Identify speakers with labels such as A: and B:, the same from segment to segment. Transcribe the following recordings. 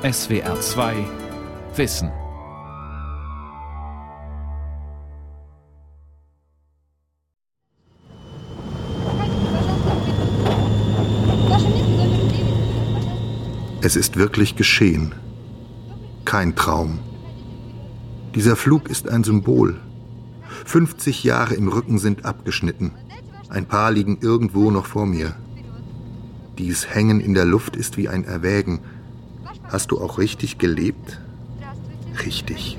A: SWR 2 Wissen.
B: Es ist wirklich geschehen. Kein Traum. Dieser Flug ist ein Symbol. 50 Jahre im Rücken sind abgeschnitten. Ein paar liegen irgendwo noch vor mir. Dies Hängen in der Luft ist wie ein Erwägen. Hast du auch richtig gelebt? Richtig.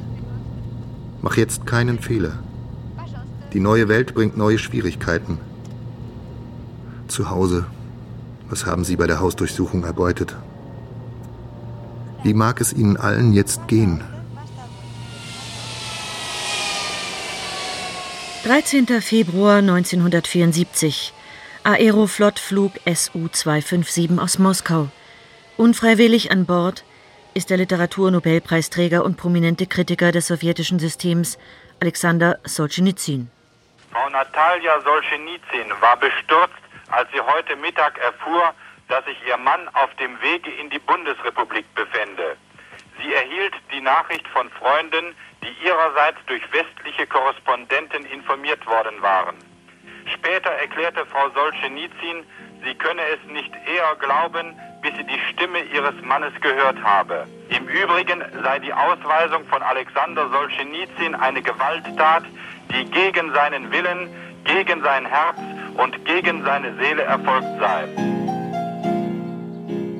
B: Mach jetzt keinen Fehler. Die neue Welt bringt neue Schwierigkeiten. Zu Hause, was haben Sie bei der Hausdurchsuchung erbeutet? Wie mag es Ihnen allen jetzt gehen?
C: 13. Februar 1974. Aeroflot-Flug SU-257 aus Moskau. Unfreiwillig an Bord ist der Literaturnobelpreisträger und prominente Kritiker des sowjetischen Systems Alexander Solzhenitsyn.
D: Frau Natalia Solzhenitsyn war bestürzt, als sie heute Mittag erfuhr, dass sich ihr Mann auf dem Wege in die Bundesrepublik befände. Sie erhielt die Nachricht von Freunden, die ihrerseits durch westliche Korrespondenten informiert worden waren. Später erklärte Frau Solzhenitsyn, sie könne es nicht eher glauben, bis sie die Stimme ihres Mannes gehört habe. Im Übrigen sei die Ausweisung von Alexander Solzhenitsyn eine Gewalttat, die gegen seinen Willen, gegen sein Herz und gegen seine Seele erfolgt sei.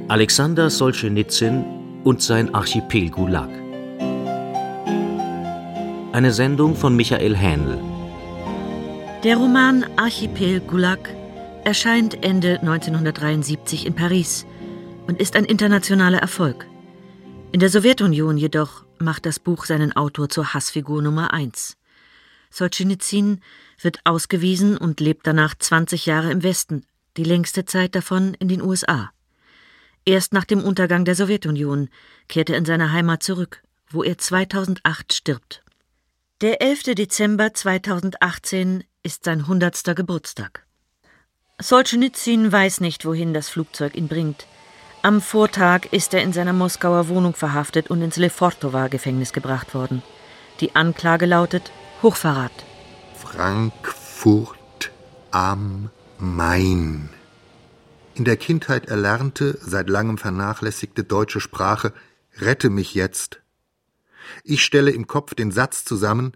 E: Alexander Solzhenitsyn und sein Archipel Gulag. Eine Sendung von Michael Hähnl.
C: Der Roman Archipel Gulag erscheint Ende 1973 in Paris und ist ein internationaler Erfolg. In der Sowjetunion jedoch macht das Buch seinen Autor zur Hassfigur Nummer 1. Solzhenitsyn wird ausgewiesen und lebt danach 20 Jahre im Westen, die längste Zeit davon in den USA. Erst nach dem Untergang der Sowjetunion kehrt er in seine Heimat zurück, wo er 2008 stirbt. Der 11. Dezember 2018 ist sein 100. Geburtstag. Solzhenitsyn weiß nicht, wohin das Flugzeug ihn bringt. Am Vortag ist er in seiner Moskauer Wohnung verhaftet und ins Lefortowa-Gefängnis gebracht worden. Die Anklage lautet Hochverrat.
B: Frankfurt am Main. In der Kindheit erlernte, seit langem vernachlässigte deutsche Sprache Rette mich jetzt. Ich stelle im Kopf den Satz zusammen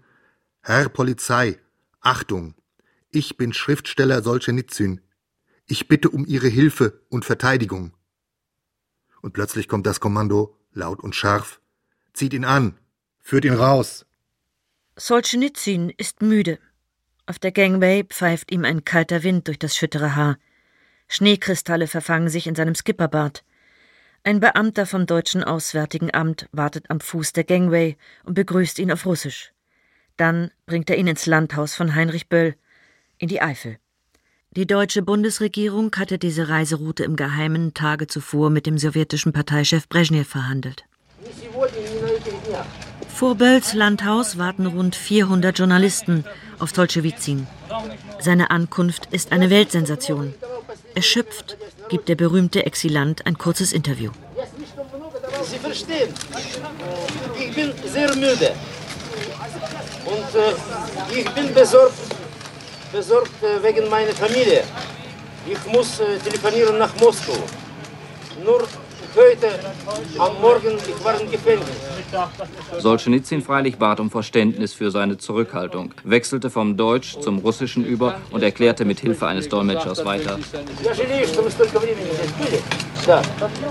B: Herr Polizei, Achtung, ich bin Schriftsteller Solzhenitsyn. Ich bitte um Ihre Hilfe und Verteidigung. Und plötzlich kommt das Kommando, laut und scharf. Zieht ihn an, führt ihn raus.
C: Solzhenitsyn ist müde. Auf der Gangway pfeift ihm ein kalter Wind durch das schüttere Haar. Schneekristalle verfangen sich in seinem Skipperbart. Ein Beamter vom Deutschen Auswärtigen Amt wartet am Fuß der Gangway und begrüßt ihn auf Russisch. Dann bringt er ihn ins Landhaus von Heinrich Böll, in die Eifel. Die deutsche Bundesregierung hatte diese Reiseroute im Geheimen Tage zuvor mit dem sowjetischen Parteichef Brezhnev verhandelt. Vor Bölls Landhaus warten rund 400 Journalisten auf Solzhenitsyn. Seine Ankunft ist eine Weltsensation. Erschöpft gibt der berühmte Exilant ein kurzes Interview.
F: Sie verstehen, ich bin sehr müde und äh, ich bin besorgt, besorgt äh, wegen meiner Familie. Ich muss äh, telefonieren nach Moskau. Nur heute am Morgen, ich war im Gefängnis.
G: Solzhenitsyn freilich bat um Verständnis für seine Zurückhaltung, wechselte vom Deutsch zum Russischen über und erklärte mit Hilfe eines Dolmetschers weiter.
F: Я жалею, что вы столько времени здесь были. Да.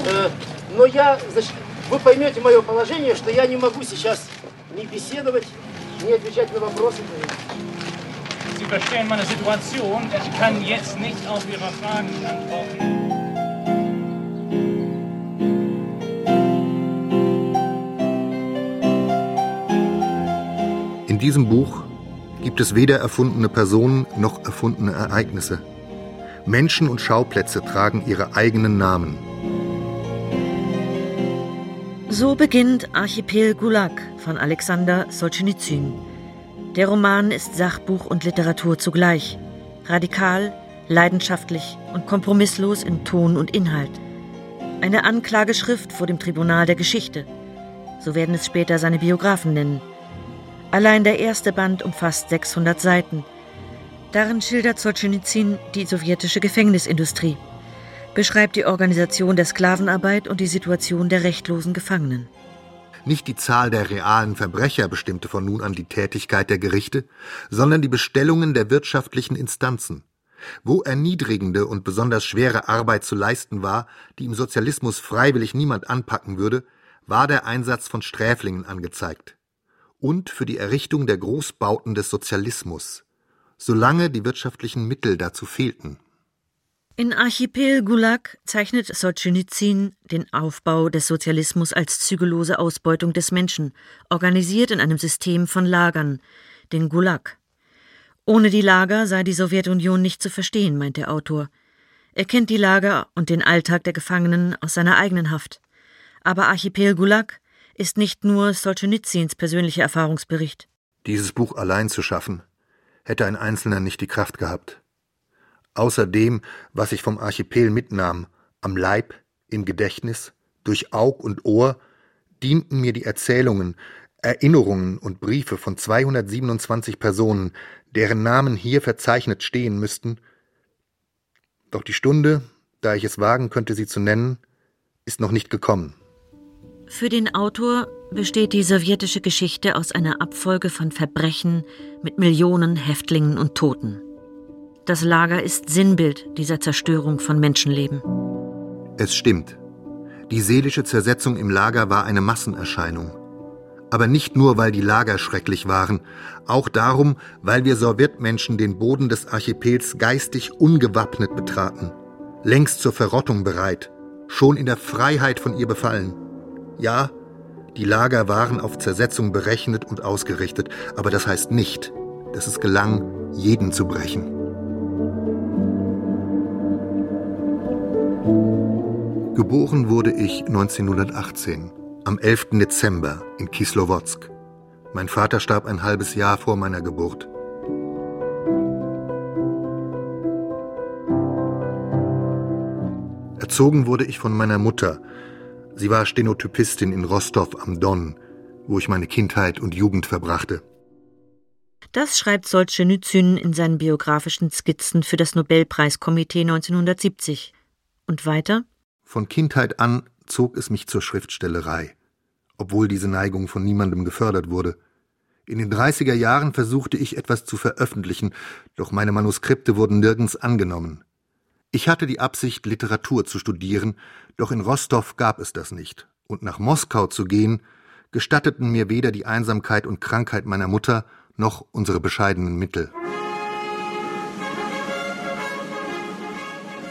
F: Э, Но я, значит, вы поймете мое положение, что я не могу сейчас ни беседовать, ни отвечать на вопросы.
H: Sie verstehen meine Situation. Ich kann jetzt nicht auf Ihre Fragen antworten.
B: In diesem Buch gibt es weder erfundene Personen noch erfundene Ereignisse. Menschen und Schauplätze tragen ihre eigenen Namen.
C: So beginnt Archipel Gulag von Alexander Solzhenitsyn. Der Roman ist Sachbuch und Literatur zugleich. Radikal, leidenschaftlich und kompromisslos in Ton und Inhalt. Eine Anklageschrift vor dem Tribunal der Geschichte. So werden es später seine Biografen nennen. Allein der erste Band umfasst 600 Seiten. Darin schildert Solzhenitsyn die sowjetische Gefängnisindustrie, beschreibt die Organisation der Sklavenarbeit und die Situation der rechtlosen Gefangenen.
B: Nicht die Zahl der realen Verbrecher bestimmte von nun an die Tätigkeit der Gerichte, sondern die Bestellungen der wirtschaftlichen Instanzen. Wo erniedrigende und besonders schwere Arbeit zu leisten war, die im Sozialismus freiwillig niemand anpacken würde, war der Einsatz von Sträflingen angezeigt. Und für die Errichtung der Großbauten des Sozialismus, solange die wirtschaftlichen Mittel dazu fehlten.
C: In Archipel Gulag zeichnet Solzhenitsyn den Aufbau des Sozialismus als zügellose Ausbeutung des Menschen, organisiert in einem System von Lagern, den Gulag. Ohne die Lager sei die Sowjetunion nicht zu verstehen, meint der Autor. Er kennt die Lager und den Alltag der Gefangenen aus seiner eigenen Haft. Aber Archipel Gulag ist nicht nur Solzhenitsyns persönlicher Erfahrungsbericht.
B: Dieses Buch allein zu schaffen, hätte ein Einzelner nicht die Kraft gehabt. Außer dem, was ich vom Archipel mitnahm, am Leib, im Gedächtnis, durch Aug und Ohr, dienten mir die Erzählungen, Erinnerungen und Briefe von 227 Personen, deren Namen hier verzeichnet stehen müssten. Doch die Stunde, da ich es wagen könnte, sie zu nennen, ist noch nicht gekommen.
C: Für den Autor besteht die sowjetische Geschichte aus einer Abfolge von Verbrechen mit Millionen Häftlingen und Toten. Das Lager ist Sinnbild dieser Zerstörung von Menschenleben.
B: Es stimmt. Die seelische Zersetzung im Lager war eine Massenerscheinung. Aber nicht nur, weil die Lager schrecklich waren, auch darum, weil wir Sowjetmenschen den Boden des Archipels geistig ungewappnet betraten, längst zur Verrottung bereit, schon in der Freiheit von ihr befallen. Ja, die Lager waren auf Zersetzung berechnet und ausgerichtet, aber das heißt nicht, dass es gelang, jeden zu brechen. Geboren wurde ich 1918, am 11. Dezember in Kislowodsk. Mein Vater starb ein halbes Jahr vor meiner Geburt. Erzogen wurde ich von meiner Mutter. Sie war Stenotypistin in Rostov am Don, wo ich meine Kindheit und Jugend verbrachte.
C: Das schreibt Solzhenitsyn in seinen biografischen Skizzen für das Nobelpreiskomitee 1970. Und weiter?
B: Von Kindheit an zog es mich zur Schriftstellerei, obwohl diese Neigung von niemandem gefördert wurde. In den 30er Jahren versuchte ich etwas zu veröffentlichen, doch meine Manuskripte wurden nirgends angenommen. Ich hatte die Absicht, Literatur zu studieren, doch in Rostow gab es das nicht, und nach Moskau zu gehen, gestatteten mir weder die Einsamkeit und Krankheit meiner Mutter noch unsere bescheidenen Mittel.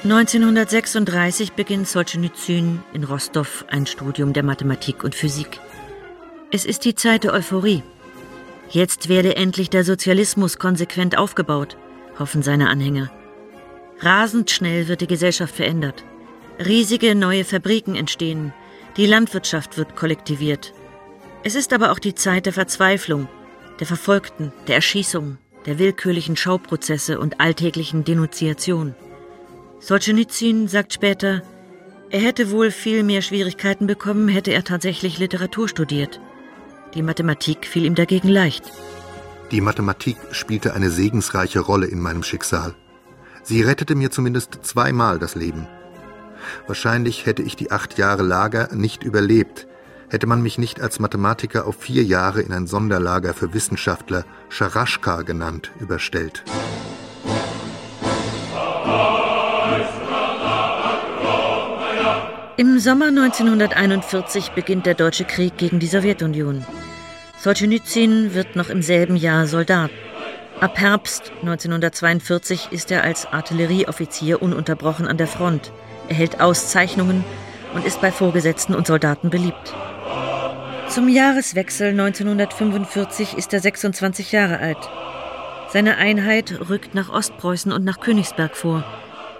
C: 1936 beginnt Solzhenitsyn in Rostov ein Studium der Mathematik und Physik. Es ist die Zeit der Euphorie. Jetzt werde endlich der Sozialismus konsequent aufgebaut, hoffen seine Anhänger. Rasend schnell wird die Gesellschaft verändert. Riesige neue Fabriken entstehen. Die Landwirtschaft wird kollektiviert. Es ist aber auch die Zeit der Verzweiflung, der Verfolgten, der Erschießung, der willkürlichen Schauprozesse und alltäglichen Denunziation. Solzhenitsyn sagt später, er hätte wohl viel mehr Schwierigkeiten bekommen, hätte er tatsächlich Literatur studiert. Die Mathematik fiel ihm dagegen leicht.
B: Die Mathematik spielte eine segensreiche Rolle in meinem Schicksal. Sie rettete mir zumindest zweimal das Leben. Wahrscheinlich hätte ich die acht Jahre Lager nicht überlebt, hätte man mich nicht als Mathematiker auf vier Jahre in ein Sonderlager für Wissenschaftler, Scharaschka genannt, überstellt.
C: Im Sommer 1941 beginnt der Deutsche Krieg gegen die Sowjetunion. Solzhenitsyn wird noch im selben Jahr Soldat. Ab Herbst 1942 ist er als Artillerieoffizier ununterbrochen an der Front, erhält Auszeichnungen und ist bei Vorgesetzten und Soldaten beliebt. Zum Jahreswechsel 1945 ist er 26 Jahre alt. Seine Einheit rückt nach Ostpreußen und nach Königsberg vor.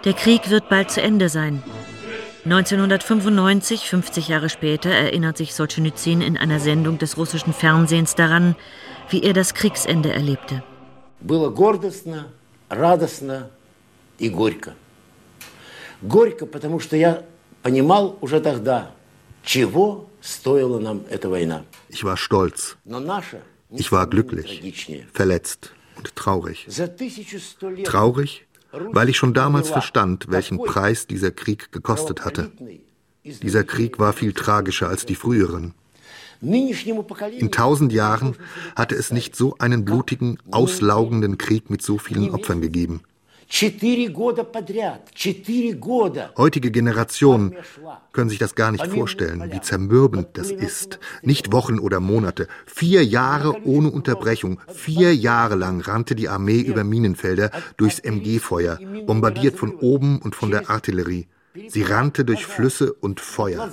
C: Der Krieg wird bald zu Ende sein. 1995, 50 Jahre später, erinnert sich Solzhenitsyn in einer Sendung des russischen Fernsehens daran, wie er das Kriegsende erlebte.
F: Было гордостно, радостно и горько. Горько, потому что я понимал уже тогда, чего стоила нам эта война.
B: Ich war stolz.
F: Но наша
B: Ich war glücklich, verletzt und traurig.
F: За тысячу сто лет
B: Traurig, weil ich schon damals verstand, welchen Preis dieser Krieg gekostet hatte. Dieser Krieg war viel tragischer als die früheren. In tausend Jahren hatte es nicht so einen blutigen, auslaugenden Krieg mit so vielen Opfern gegeben. Heutige Generationen können sich das gar nicht vorstellen, wie zermürbend das ist. Nicht Wochen oder Monate, vier Jahre ohne Unterbrechung, vier Jahre lang rannte die Armee über Minenfelder durchs MG-Feuer, bombardiert von oben und von der Artillerie. Sie rannte durch Flüsse und Feuer.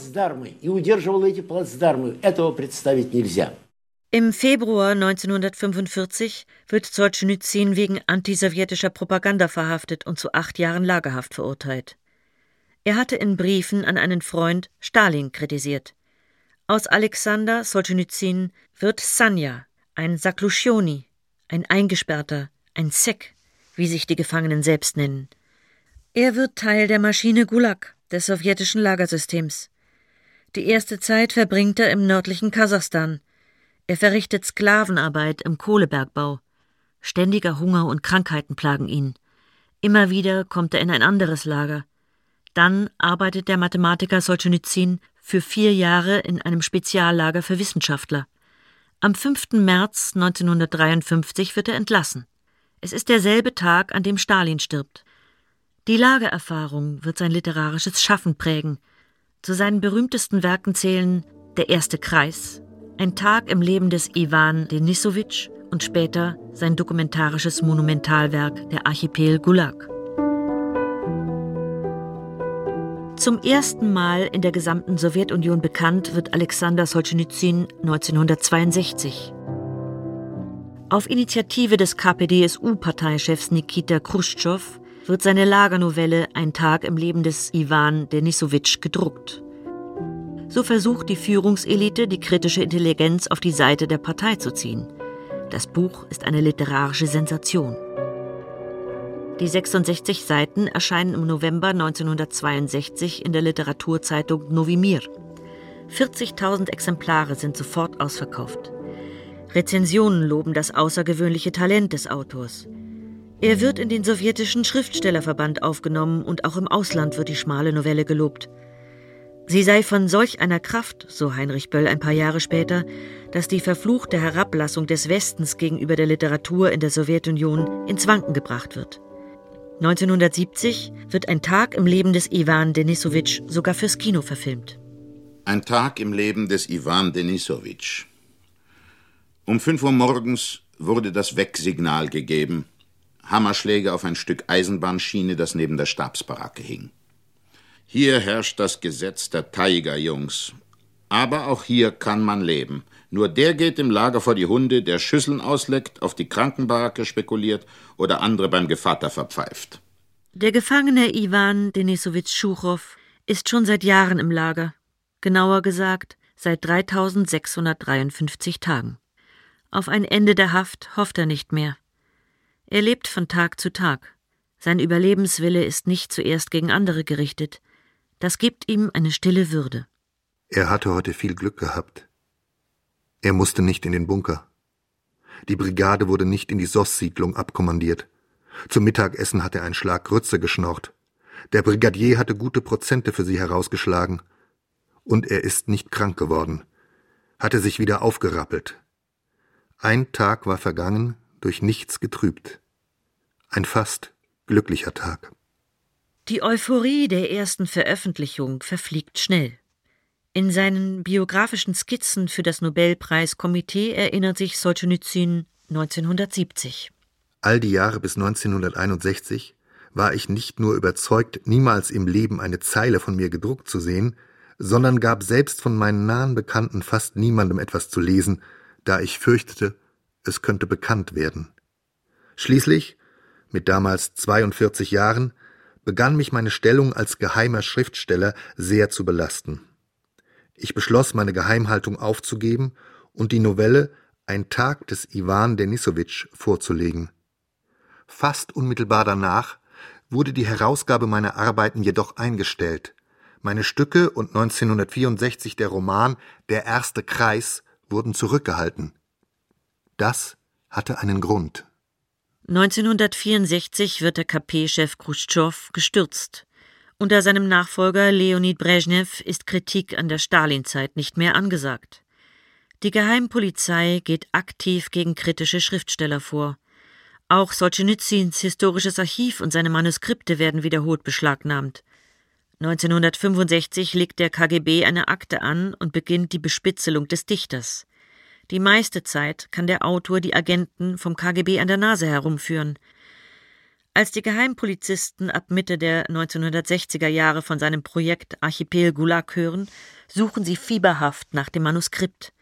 C: Im Februar 1945 wird Solzhenitsyn wegen antisowjetischer Propaganda verhaftet und zu acht Jahren Lagerhaft verurteilt. Er hatte in Briefen an einen Freund Stalin kritisiert. Aus Alexander Solzhenitsyn wird Sanja, ein Sakluschoni, ein Eingesperrter, ein Sek, wie sich die Gefangenen selbst nennen. Er wird Teil der Maschine Gulag des sowjetischen Lagersystems. Die erste Zeit verbringt er im nördlichen Kasachstan, er verrichtet Sklavenarbeit im Kohlebergbau. Ständiger Hunger und Krankheiten plagen ihn. Immer wieder kommt er in ein anderes Lager. Dann arbeitet der Mathematiker Solzhenitsyn für vier Jahre in einem Speziallager für Wissenschaftler. Am 5. März 1953 wird er entlassen. Es ist derselbe Tag, an dem Stalin stirbt. Die Lagererfahrung wird sein literarisches Schaffen prägen. Zu seinen berühmtesten Werken zählen Der erste Kreis, ein Tag im Leben des Iwan Denisowitsch und später sein dokumentarisches Monumentalwerk Der Archipel Gulag. Zum ersten Mal in der gesamten Sowjetunion bekannt wird Alexander Solzhenitsyn 1962. Auf Initiative des KPDSU-Parteichefs Nikita Khrushchev wird seine Lagernovelle Ein Tag im Leben des Iwan Denisowitsch gedruckt. So versucht die Führungselite, die kritische Intelligenz auf die Seite der Partei zu ziehen. Das Buch ist eine literarische Sensation. Die 66 Seiten erscheinen im November 1962 in der Literaturzeitung Novi Mir. 40.000 Exemplare sind sofort ausverkauft. Rezensionen loben das außergewöhnliche Talent des Autors. Er wird in den sowjetischen Schriftstellerverband aufgenommen und auch im Ausland wird die schmale Novelle gelobt. Sie sei von solch einer Kraft, so Heinrich Böll ein paar Jahre später, dass die verfluchte Herablassung des Westens gegenüber der Literatur in der Sowjetunion ins Wanken gebracht wird. 1970 wird ein Tag im Leben des Iwan Denisowitsch sogar fürs Kino verfilmt.
I: Ein Tag im Leben des Iwan Denisowitsch. Um 5 Uhr morgens wurde das Wegsignal gegeben. Hammerschläge auf ein Stück Eisenbahnschiene, das neben der Stabsbaracke hing. Hier herrscht das Gesetz der Tigerjungs. Aber auch hier kann man leben. Nur der geht im Lager vor die Hunde, der Schüsseln ausleckt, auf die Krankenbaracke spekuliert oder andere beim Gevatter verpfeift.
C: Der Gefangene Iwan Denisowitsch Schuchow ist schon seit Jahren im Lager. Genauer gesagt, seit 3653 Tagen. Auf ein Ende der Haft hofft er nicht mehr. Er lebt von Tag zu Tag. Sein Überlebenswille ist nicht zuerst gegen andere gerichtet. Das gibt ihm eine stille Würde.
B: Er hatte heute viel Glück gehabt. Er musste nicht in den Bunker. Die Brigade wurde nicht in die SOS-Siedlung abkommandiert. Zum Mittagessen hat er einen Schlag Grütze geschnorrt. Der Brigadier hatte gute Prozente für sie herausgeschlagen. Und er ist nicht krank geworden, hatte sich wieder aufgerappelt. Ein Tag war vergangen, durch nichts getrübt. Ein fast glücklicher Tag.
C: Die Euphorie der ersten Veröffentlichung verfliegt schnell. In seinen biografischen Skizzen für das Nobelpreiskomitee erinnert sich Solzhenitsyn 1970.
B: All die Jahre bis 1961 war ich nicht nur überzeugt, niemals im Leben eine Zeile von mir gedruckt zu sehen, sondern gab selbst von meinen nahen Bekannten fast niemandem etwas zu lesen, da ich fürchtete, es könnte bekannt werden. Schließlich, mit damals 42 Jahren, begann mich meine Stellung als geheimer Schriftsteller sehr zu belasten. Ich beschloss, meine Geheimhaltung aufzugeben und die Novelle Ein Tag des Iwan Denisowitsch vorzulegen. Fast unmittelbar danach wurde die Herausgabe meiner Arbeiten jedoch eingestellt. Meine Stücke und 1964 der Roman Der erste Kreis wurden zurückgehalten. Das hatte einen Grund.
C: 1964 wird der KP-Chef Khrushchev gestürzt. Unter seinem Nachfolger Leonid Brezhnev ist Kritik an der Stalinzeit nicht mehr angesagt. Die Geheimpolizei geht aktiv gegen kritische Schriftsteller vor. Auch Solzhenitsyns historisches Archiv und seine Manuskripte werden wiederholt beschlagnahmt. 1965 legt der KGB eine Akte an und beginnt die Bespitzelung des Dichters. Die meiste Zeit kann der Autor die Agenten vom KGB an der Nase herumführen. Als die Geheimpolizisten ab Mitte der 1960er Jahre von seinem Projekt Archipel Gulag hören, suchen sie fieberhaft nach dem Manuskript.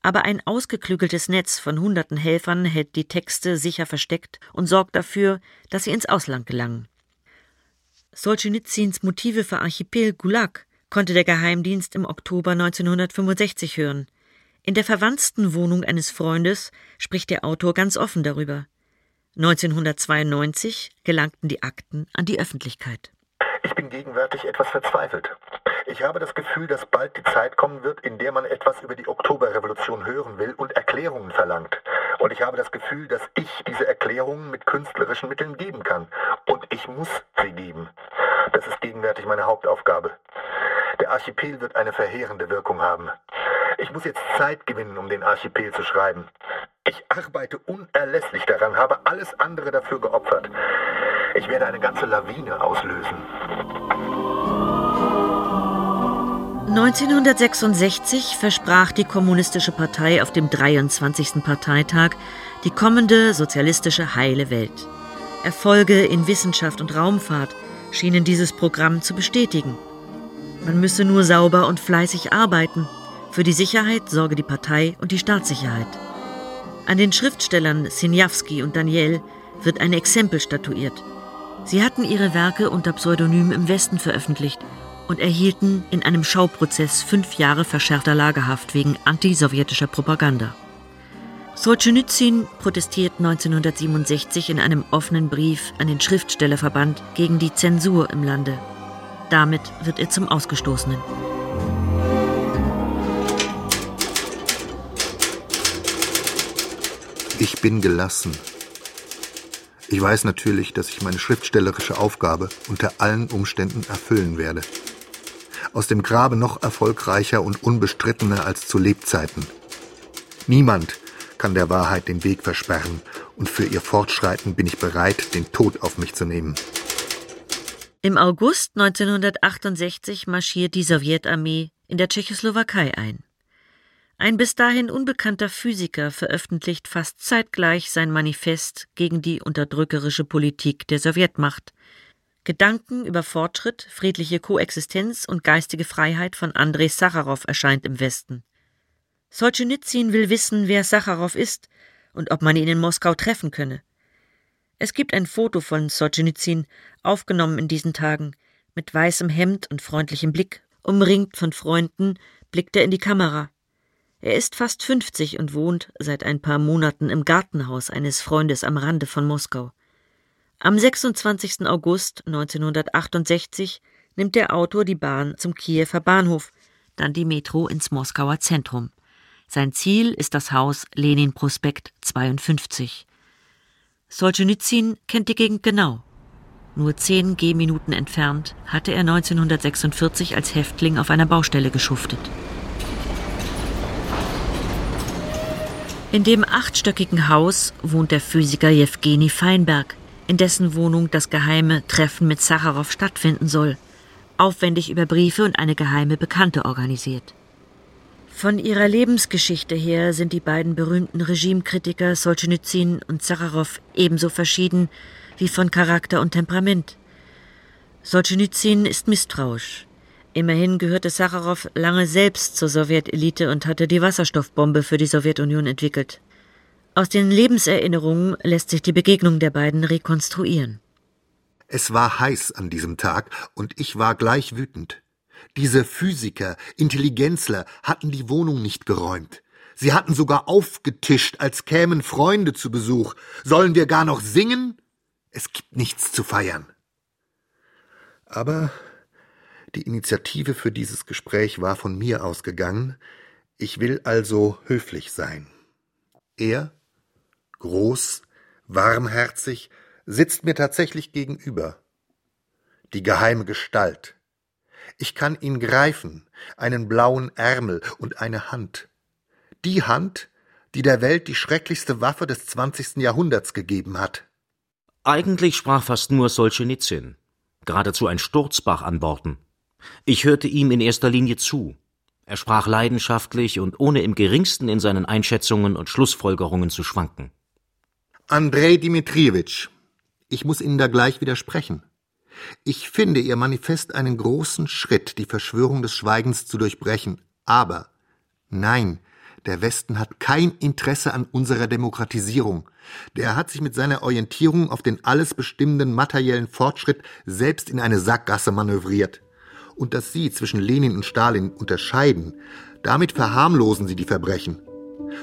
C: Aber ein ausgeklügeltes Netz von hunderten Helfern hält die Texte sicher versteckt und sorgt dafür, dass sie ins Ausland gelangen. Solzhenitsyns Motive für Archipel Gulag konnte der Geheimdienst im Oktober 1965 hören. In der verwandten Wohnung eines Freundes spricht der Autor ganz offen darüber. 1992 gelangten die Akten an die Öffentlichkeit.
B: Ich bin gegenwärtig etwas verzweifelt. Ich habe das Gefühl, dass bald die Zeit kommen wird, in der man etwas über die Oktoberrevolution hören will und Erklärungen verlangt. Und ich habe das Gefühl, dass ich diese Erklärungen mit künstlerischen Mitteln geben kann. Und ich muss sie geben. Das ist gegenwärtig meine Hauptaufgabe. Der Archipel wird eine verheerende Wirkung haben. Ich muss jetzt Zeit gewinnen, um den Archipel zu schreiben. Ich arbeite unerlässlich daran, habe alles andere dafür geopfert. Ich werde eine ganze Lawine auslösen.
C: 1966 versprach die Kommunistische Partei auf dem 23. Parteitag die kommende sozialistische heile Welt. Erfolge in Wissenschaft und Raumfahrt schienen dieses Programm zu bestätigen. Man müsse nur sauber und fleißig arbeiten. Für die Sicherheit sorge die Partei und die Staatssicherheit. An den Schriftstellern Sinjawski und Daniel wird ein Exempel statuiert. Sie hatten ihre Werke unter Pseudonym im Westen veröffentlicht und erhielten in einem Schauprozess fünf Jahre verschärfter Lagerhaft wegen antisowjetischer Propaganda. Solzhenitsyn protestiert 1967 in einem offenen Brief an den Schriftstellerverband gegen die Zensur im Lande. Damit wird er zum Ausgestoßenen.
B: Ich bin gelassen. Ich weiß natürlich, dass ich meine schriftstellerische Aufgabe unter allen Umständen erfüllen werde. Aus dem Grabe noch erfolgreicher und unbestrittener als zu Lebzeiten. Niemand kann der Wahrheit den Weg versperren, und für ihr Fortschreiten bin ich bereit, den Tod auf mich zu nehmen.
C: Im August 1968 marschiert die Sowjetarmee in der Tschechoslowakei ein. Ein bis dahin unbekannter Physiker veröffentlicht fast zeitgleich sein Manifest gegen die unterdrückerische Politik der Sowjetmacht. Gedanken über Fortschritt, friedliche Koexistenz und geistige Freiheit von Andrei Sacharow erscheint im Westen. Solzhenitsyn will wissen, wer Sacharow ist und ob man ihn in Moskau treffen könne. Es gibt ein Foto von Solzhenitsyn, aufgenommen in diesen Tagen, mit weißem Hemd und freundlichem Blick, umringt von Freunden, blickt er in die Kamera. Er ist fast 50 und wohnt seit ein paar Monaten im Gartenhaus eines Freundes am Rande von Moskau. Am 26. August 1968 nimmt der Autor die Bahn zum Kiewer Bahnhof, dann die Metro ins Moskauer Zentrum. Sein Ziel ist das Haus Lenin Prospekt 52. Solzhenitsyn kennt die Gegend genau. Nur zehn Gehminuten entfernt hatte er 1946 als Häftling auf einer Baustelle geschuftet. In dem achtstöckigen Haus wohnt der Physiker Jewgeni Feinberg, in dessen Wohnung das geheime Treffen mit Sacharow stattfinden soll, aufwendig über Briefe und eine geheime Bekannte organisiert. Von ihrer Lebensgeschichte her sind die beiden berühmten Regimekritiker Solzhenitsyn und Sacharow ebenso verschieden wie von Charakter und Temperament. Solzhenitsyn ist misstrauisch. Immerhin gehörte Sacharow lange selbst zur Sowjetelite und hatte die Wasserstoffbombe für die Sowjetunion entwickelt. Aus den Lebenserinnerungen lässt sich die Begegnung der beiden rekonstruieren.
B: Es war heiß an diesem Tag und ich war gleich wütend. Diese Physiker, Intelligenzler hatten die Wohnung nicht geräumt. Sie hatten sogar aufgetischt, als kämen Freunde zu Besuch. Sollen wir gar noch singen? Es gibt nichts zu feiern. Aber Die Initiative für dieses Gespräch war von mir ausgegangen. Ich will also höflich sein. Er, groß, warmherzig, sitzt mir tatsächlich gegenüber. Die geheime Gestalt. Ich kann ihn greifen, einen blauen Ärmel und eine Hand. Die Hand, die der Welt die schrecklichste Waffe des zwanzigsten Jahrhunderts gegeben hat.
E: Eigentlich sprach fast nur Solschenizyn, geradezu ein Sturzbach an Worten. Ich hörte ihm in erster Linie zu. Er sprach leidenschaftlich und ohne im geringsten in seinen Einschätzungen und Schlussfolgerungen zu schwanken.
B: Andrei Dmitriewitsch, ich muss Ihnen da gleich widersprechen. Ich finde Ihr Manifest einen großen Schritt, die Verschwörung des Schweigens zu durchbrechen. Aber nein, der Westen hat kein Interesse an unserer Demokratisierung. Der hat sich mit seiner Orientierung auf den alles bestimmenden materiellen Fortschritt selbst in eine Sackgasse manövriert. Und dass Sie zwischen Lenin und Stalin unterscheiden, damit verharmlosen Sie die Verbrechen.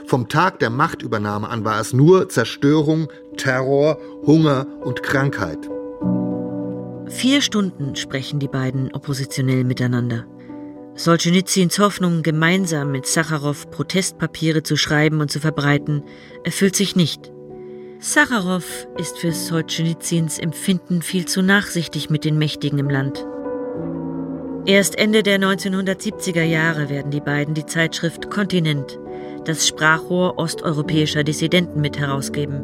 B: Vom Tag der Machtübernahme an war es nur Zerstörung, Terror, Hunger und Krankheit.
C: Vier Stunden sprechen die beiden oppositionell miteinander. Solzhenitsyns Hoffnung, gemeinsam mit Sacharow Protestpapiere zu schreiben und zu verbreiten, erfüllt sich nicht. Sacharow ist für Solzhenitsyns Empfinden viel zu nachsichtig mit den Mächtigen im Land. Erst Ende der 1970er Jahre werden die beiden die Zeitschrift Kontinent, das Sprachrohr osteuropäischer Dissidenten, mit herausgeben.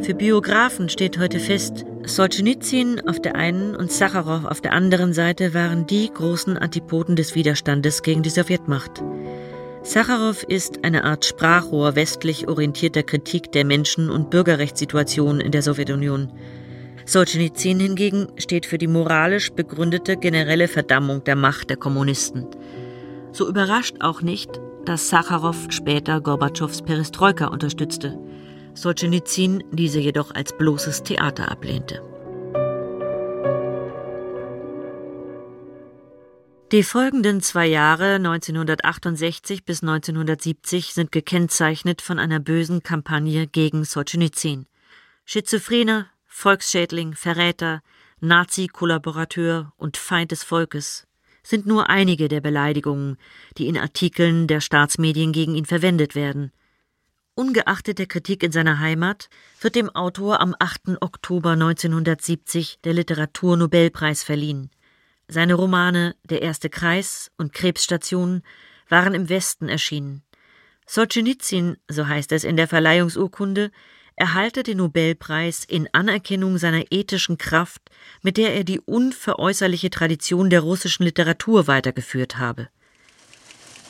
C: Für Biografen steht heute fest, Solzhenitsyn auf der einen und Sacharow auf der anderen Seite waren die großen Antipoden des Widerstandes gegen die Sowjetmacht. Sacharow ist eine Art Sprachrohr westlich orientierter Kritik der Menschen- und Bürgerrechtssituation in der Sowjetunion. Solzhenitsyn hingegen steht für die moralisch begründete generelle Verdammung der Macht der Kommunisten. So überrascht auch nicht, dass Sacharow später Gorbatschows Perestroika unterstützte. Solzhenitsyn diese jedoch als bloßes Theater ablehnte. Die folgenden zwei Jahre 1968 bis 1970 sind gekennzeichnet von einer bösen Kampagne gegen Solzhenitsyn. Schizophrener, Volksschädling, Verräter, Nazi-Kollaborateur und Feind des Volkes sind nur einige der Beleidigungen, die in Artikeln der Staatsmedien gegen ihn verwendet werden – Ungeachtet der Kritik in seiner Heimat wird dem Autor am 8. Oktober 1970 der Literaturnobelpreis verliehen. Seine Romane Der erste Kreis und Krebsstation waren im Westen erschienen. Solzhenitsyn, so heißt es in der Verleihungsurkunde, erhalte den Nobelpreis in Anerkennung seiner ethischen Kraft, mit der er die unveräußerliche Tradition der russischen Literatur weitergeführt habe.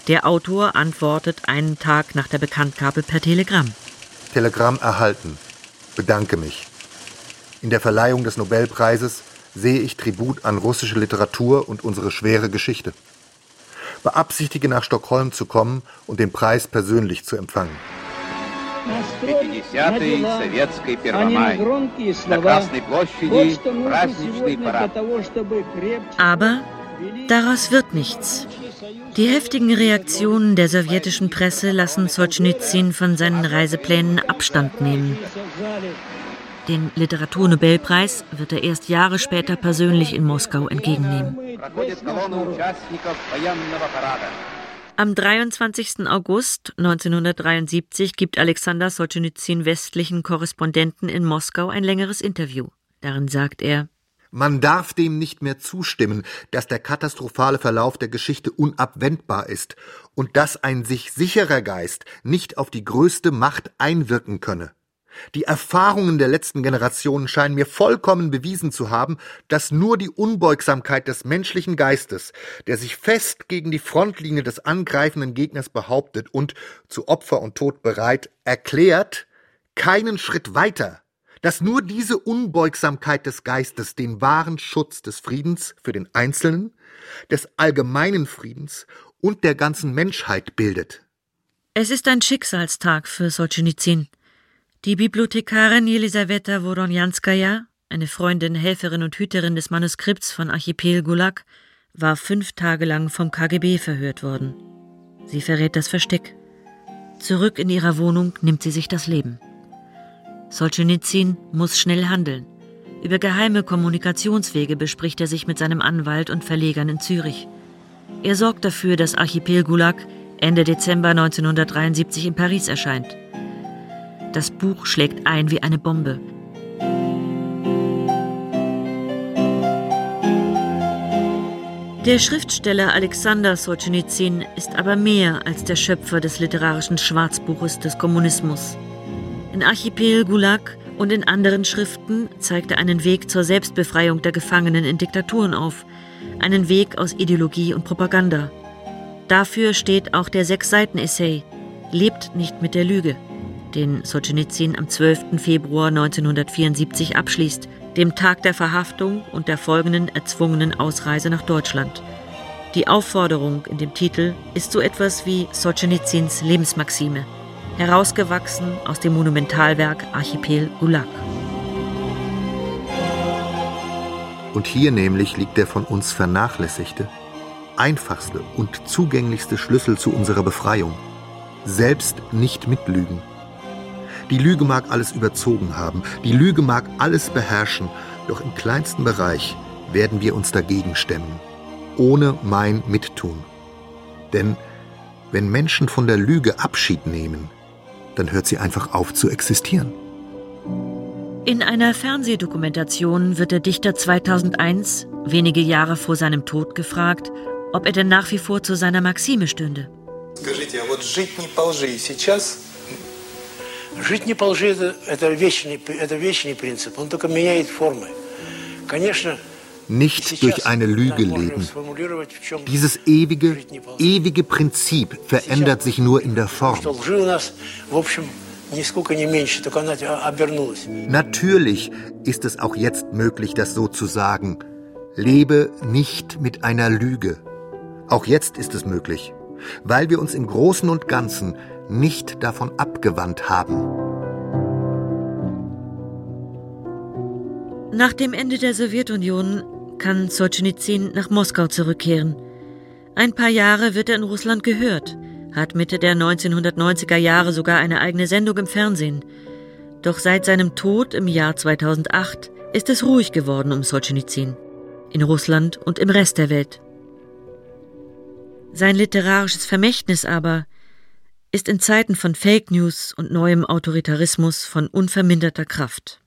C: Der Autor antwortet einen Tag nach der Bekanntgabe per Telegramm.
B: Telegramm erhalten. Bedanke mich. In der Verleihung des Nobelpreises sehe ich Tribut an russische Literatur und unsere schwere Geschichte. Beabsichtige nach Stockholm zu kommen und den Preis persönlich zu empfangen.
C: Aber daraus wird nichts. Die heftigen Reaktionen der sowjetischen Presse lassen Solzhenitsyn von seinen Reiseplänen Abstand nehmen. Den Literaturnobelpreis wird er erst Jahre später persönlich in Moskau entgegennehmen. Am 23. August 1973 gibt Alexander Solzhenitsyn westlichen Korrespondenten in Moskau ein längeres Interview. Darin sagt er,
B: man darf dem nicht mehr zustimmen, dass der katastrophale Verlauf der Geschichte unabwendbar ist und dass ein sich sicherer Geist nicht auf die größte Macht einwirken könne. Die Erfahrungen der letzten Generationen scheinen mir vollkommen bewiesen zu haben, dass nur die Unbeugsamkeit des menschlichen Geistes, der sich fest gegen die Frontlinie des angreifenden Gegners behauptet und zu Opfer und Tod bereit erklärt, keinen Schritt weiter dass nur diese Unbeugsamkeit des Geistes den wahren Schutz des Friedens für den Einzelnen, des allgemeinen Friedens und der ganzen Menschheit bildet.
C: Es ist ein Schicksalstag für Solzhenitsyn. Die Bibliothekarin Jelisaweta Woronjanskaja, eine Freundin, Helferin und Hüterin des Manuskripts von Archipel Gulag, war fünf Tage lang vom KGB verhört worden. Sie verrät das Versteck. Zurück in ihrer Wohnung nimmt sie sich das Leben. Solzhenitsyn muss schnell handeln. Über geheime Kommunikationswege bespricht er sich mit seinem Anwalt und Verlegern in Zürich. Er sorgt dafür, dass Archipel Gulag Ende Dezember 1973 in Paris erscheint. Das Buch schlägt ein wie eine Bombe. Der Schriftsteller Alexander Solzhenitsyn ist aber mehr als der Schöpfer des literarischen Schwarzbuches des Kommunismus. In Archipel Gulag und in anderen Schriften zeigt er einen Weg zur Selbstbefreiung der Gefangenen in Diktaturen auf, einen Weg aus Ideologie und Propaganda. Dafür steht auch der Sechs-Seiten-Essay Lebt nicht mit der Lüge, den Solzhenitsyn am 12. Februar 1974 abschließt dem Tag der Verhaftung und der folgenden erzwungenen Ausreise nach Deutschland. Die Aufforderung in dem Titel ist so etwas wie Solzhenitsyns Lebensmaxime, herausgewachsen aus dem Monumentalwerk Archipel Gulag.
B: Und hier nämlich liegt der von uns vernachlässigte, einfachste und zugänglichste Schlüssel zu unserer Befreiung. Selbst nicht mitlügen. Die Lüge mag alles überzogen haben, die Lüge mag alles beherrschen, doch im kleinsten Bereich werden wir uns dagegen stemmen, ohne mein Mittun. Denn wenn Menschen von der Lüge Abschied nehmen, dann hört sie einfach auf zu existieren.
C: In einer Fernsehdokumentation wird der Dichter 2001, wenige Jahre vor seinem Tod, gefragt, ob er denn nach wie vor zu seiner Maxime stünde. Скажите, а вот жить не по лжи
B: сейчас Жить не по лжи это, это, вечный, это вечный принцип, он только меняет формы. Конечно, nicht durch eine Lüge leben. Dieses ewige, ewige Prinzip verändert sich nur in der Form. Natürlich ist es auch jetzt möglich, das so zu sagen. Lebe nicht mit einer Lüge. Auch jetzt ist es möglich, weil wir uns im Großen und Ganzen nicht davon abgewandt haben.
C: Nach dem Ende der Sowjetunion kann Solzhenitsyn nach Moskau zurückkehren. Ein paar Jahre wird er in Russland gehört, hat Mitte der 1990er Jahre sogar eine eigene Sendung im Fernsehen. Doch seit seinem Tod im Jahr 2008 ist es ruhig geworden um Solzhenitsyn, in Russland und im Rest der Welt. Sein literarisches Vermächtnis aber ist in Zeiten von Fake News und neuem Autoritarismus von unverminderter Kraft.